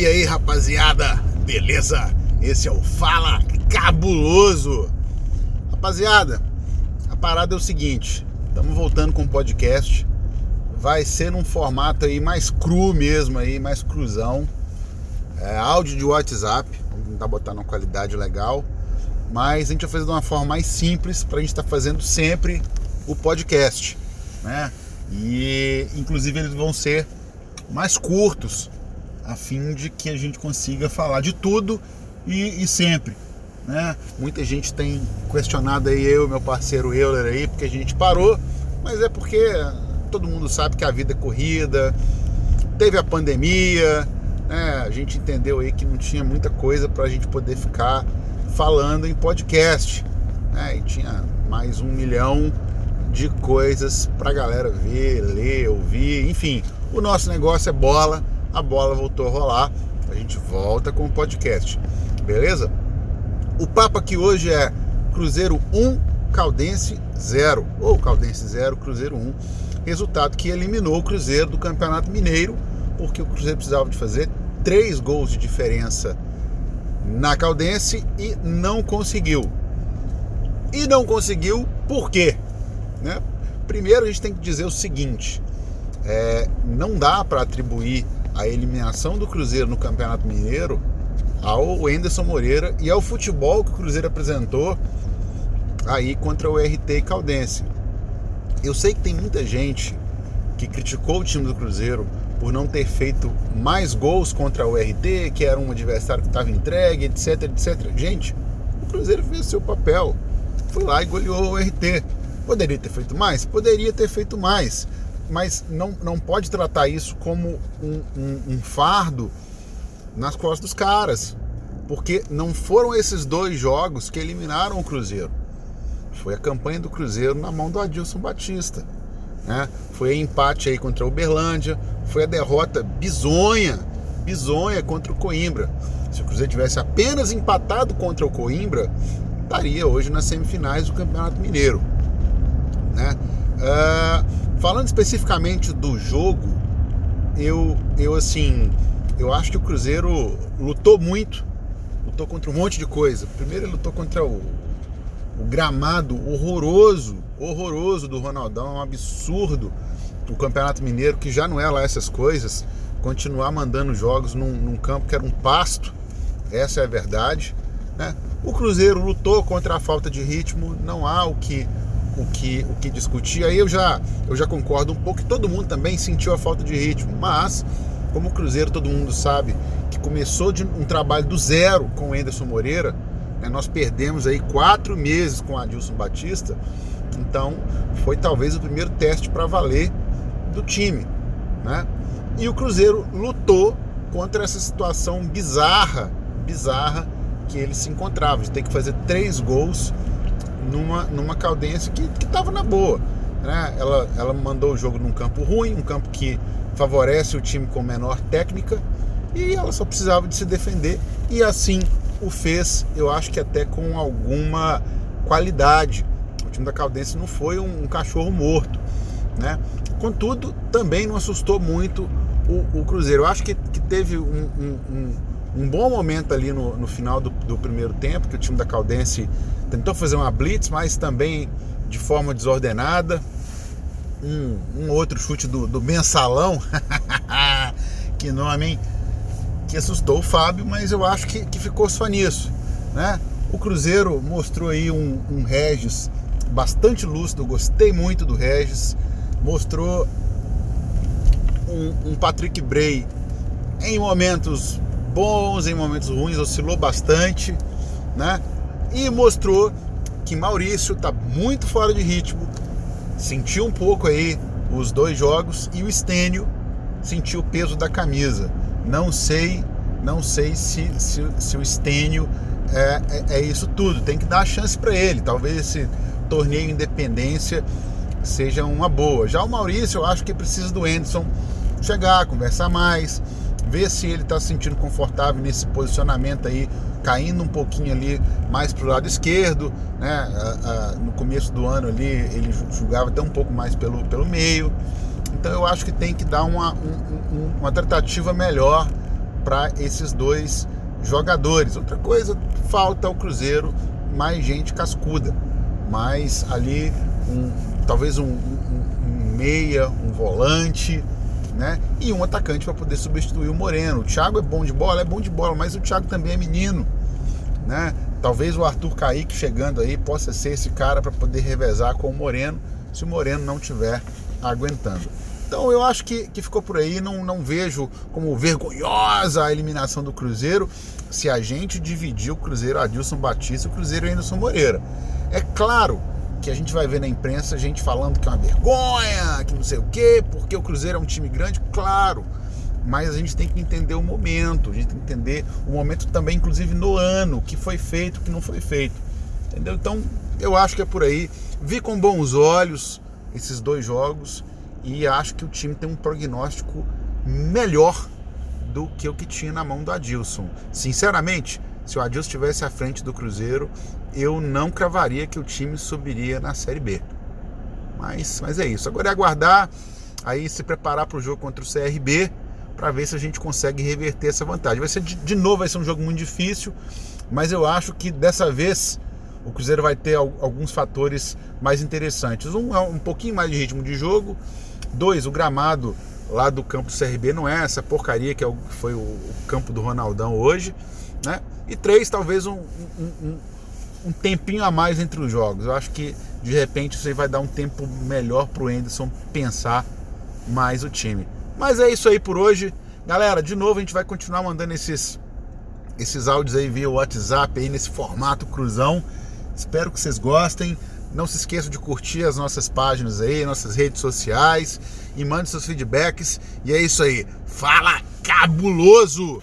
E aí, rapaziada, beleza? Esse é o Fala Cabuloso. Rapaziada, a parada é o seguinte: estamos voltando com o podcast. Vai ser num formato aí mais cru mesmo, aí, mais cruzão. É, áudio de WhatsApp, vamos tentar botar numa qualidade legal. Mas a gente vai fazer de uma forma mais simples para a gente estar tá fazendo sempre o podcast, né? E inclusive eles vão ser mais curtos, a fim de que a gente consiga falar de tudo e, e sempre. Né? Muita gente tem questionado aí eu, meu parceiro Euler aí, porque a gente parou, mas é porque todo mundo sabe que a vida é corrida, teve a pandemia, né? a gente entendeu aí que não tinha muita coisa para a gente poder ficar falando em podcast. Né? E tinha mais um milhão de coisas para galera ver, ler, ouvir, enfim. O nosso negócio é bola, a bola voltou a rolar, a gente volta com o podcast, beleza? O papo aqui hoje é Cruzeiro 1, Caldense 0, ou Caldense 0, Cruzeiro 1. Resultado que eliminou o Cruzeiro do Campeonato Mineiro, porque o Cruzeiro precisava de fazer três gols de diferença na Caldense e não conseguiu. E não conseguiu por quê? Né? Primeiro a gente tem que dizer o seguinte: é, não dá para atribuir a eliminação do Cruzeiro no Campeonato Mineiro ao Enderson Moreira e ao futebol que o Cruzeiro apresentou aí contra o RT Caldense. Eu sei que tem muita gente que criticou o time do Cruzeiro por não ter feito mais gols contra o RT, que era um adversário que estava entregue, etc, etc. Gente, o Cruzeiro fez seu papel. Foi lá e goleou o RT. Poderia ter feito mais? Poderia ter feito mais. Mas não, não pode tratar isso como um, um, um fardo nas costas dos caras. Porque não foram esses dois jogos que eliminaram o Cruzeiro. Foi a campanha do Cruzeiro na mão do Adilson Batista. Né? Foi empate aí contra o Uberlândia, foi a derrota bizonha, bizonha contra o Coimbra. Se o Cruzeiro tivesse apenas empatado contra o Coimbra, estaria hoje nas semifinais do Campeonato Mineiro. Né? Uh, falando especificamente do jogo, eu, eu assim, eu acho que o Cruzeiro lutou muito, lutou contra um monte de coisa. Primeiro ele lutou contra o, o gramado horroroso, horroroso do Ronaldão, é um absurdo. O Campeonato Mineiro, que já não é lá essas coisas, continuar mandando jogos num, num campo que era um pasto, essa é a verdade. Né? O Cruzeiro lutou contra a falta de ritmo, não há o que o que, o que discutir. Aí eu já, eu já concordo um pouco que todo mundo também sentiu a falta de ritmo, mas como o Cruzeiro todo mundo sabe que começou de um trabalho do zero com o Enderson Moreira, né, nós perdemos aí quatro meses com o Adilson Batista, então foi talvez o primeiro teste para valer do time, né? E o Cruzeiro lutou contra essa situação bizarra, bizarra que ele se encontrava, de ter que fazer três gols numa, numa Caldense que estava na boa. Né? Ela, ela mandou o jogo num campo ruim, um campo que favorece o time com menor técnica, e ela só precisava de se defender, e assim o fez, eu acho que até com alguma qualidade. O time da Caldense não foi um, um cachorro morto. Né? Contudo, também não assustou muito o, o Cruzeiro. Eu acho que, que teve um, um, bom momento ali no, no final do, do primeiro tempo, que o time da Caldense tentou fazer uma blitz, mas também de forma desordenada. Um, um outro chute do, do mensalão, que nome, hein? Que assustou o Fábio, mas eu acho que, que ficou só nisso. Né? O Cruzeiro mostrou aí um, um Regis bastante lúcido, gostei muito do Regis. Mostrou um, um Patrick Bray em momentos bons, em momentos ruins, oscilou bastante, né? e mostrou que Maurício está muito fora de ritmo, sentiu um pouco aí os dois jogos e o Estênio sentiu o peso da camisa. Não sei, não sei se, se, se o Estênio é, é, é, isso tudo. Tem que dar a chance para ele. Talvez esse torneio Independência seja uma boa. Já o Maurício, eu acho que precisa do Anderson chegar, conversar mais, ver se ele está se sentindo confortável nesse posicionamento aí caindo um pouquinho ali mais para o lado esquerdo, né? no começo do ano ali ele jogava até um pouco mais pelo, pelo meio. Então eu acho que tem que dar uma, um, uma tratativa melhor para esses dois jogadores. Outra coisa, falta ao Cruzeiro mais gente cascuda, mais ali um, talvez um, um, um meia, um volante, né? E um atacante para poder substituir o Moreno. O Thiago é bom de bola, é bom de bola, mas o Thiago também é menino, né? Talvez o Arthur Kaique chegando aí possa ser esse cara para poder revezar com o Moreno, se o Moreno não tiver aguentando. Então eu acho que, que ficou por aí, não, não vejo como vergonhosa a eliminação do Cruzeiro se a gente dividir o Cruzeiro Adilson Batista e o Cruzeiro Anderson Moreira. É claro que a gente vai ver na imprensa gente falando que é uma vergonha, que não sei o quê, porque o Cruzeiro é um time grande, claro. Mas a gente tem que entender o momento, a gente tem que entender o momento também, inclusive no ano, o que foi feito, o que não foi feito. Entendeu? Então eu acho que é por aí. Vi com bons olhos esses dois jogos e acho que o time tem um prognóstico melhor do que o que tinha na mão do Adilson. Sinceramente, se o Adilson estivesse à frente do Cruzeiro, eu não cravaria que o time subiria na Série B. Mas, mas é isso. Agora é aguardar, aí se preparar para o jogo contra o CRB, para ver se a gente consegue reverter essa vantagem. Vai ser de, de novo, vai ser um jogo muito difícil, mas eu acho que dessa vez o Cruzeiro vai ter alguns fatores mais interessantes. Um é um pouquinho mais de ritmo de jogo, Dois, o gramado lá do campo do CRB não é essa porcaria que é foi o campo do Ronaldão hoje, né? E três, talvez um, um, um tempinho a mais entre os jogos. Eu acho que de repente você vai dar um tempo melhor para o Anderson pensar mais o time. Mas é isso aí por hoje. Galera, de novo a gente vai continuar mandando esses, esses áudios aí via WhatsApp aí nesse formato cruzão. Espero que vocês gostem. Não se esqueça de curtir as nossas páginas aí, nossas redes sociais e mande seus feedbacks. E é isso aí. Fala cabuloso!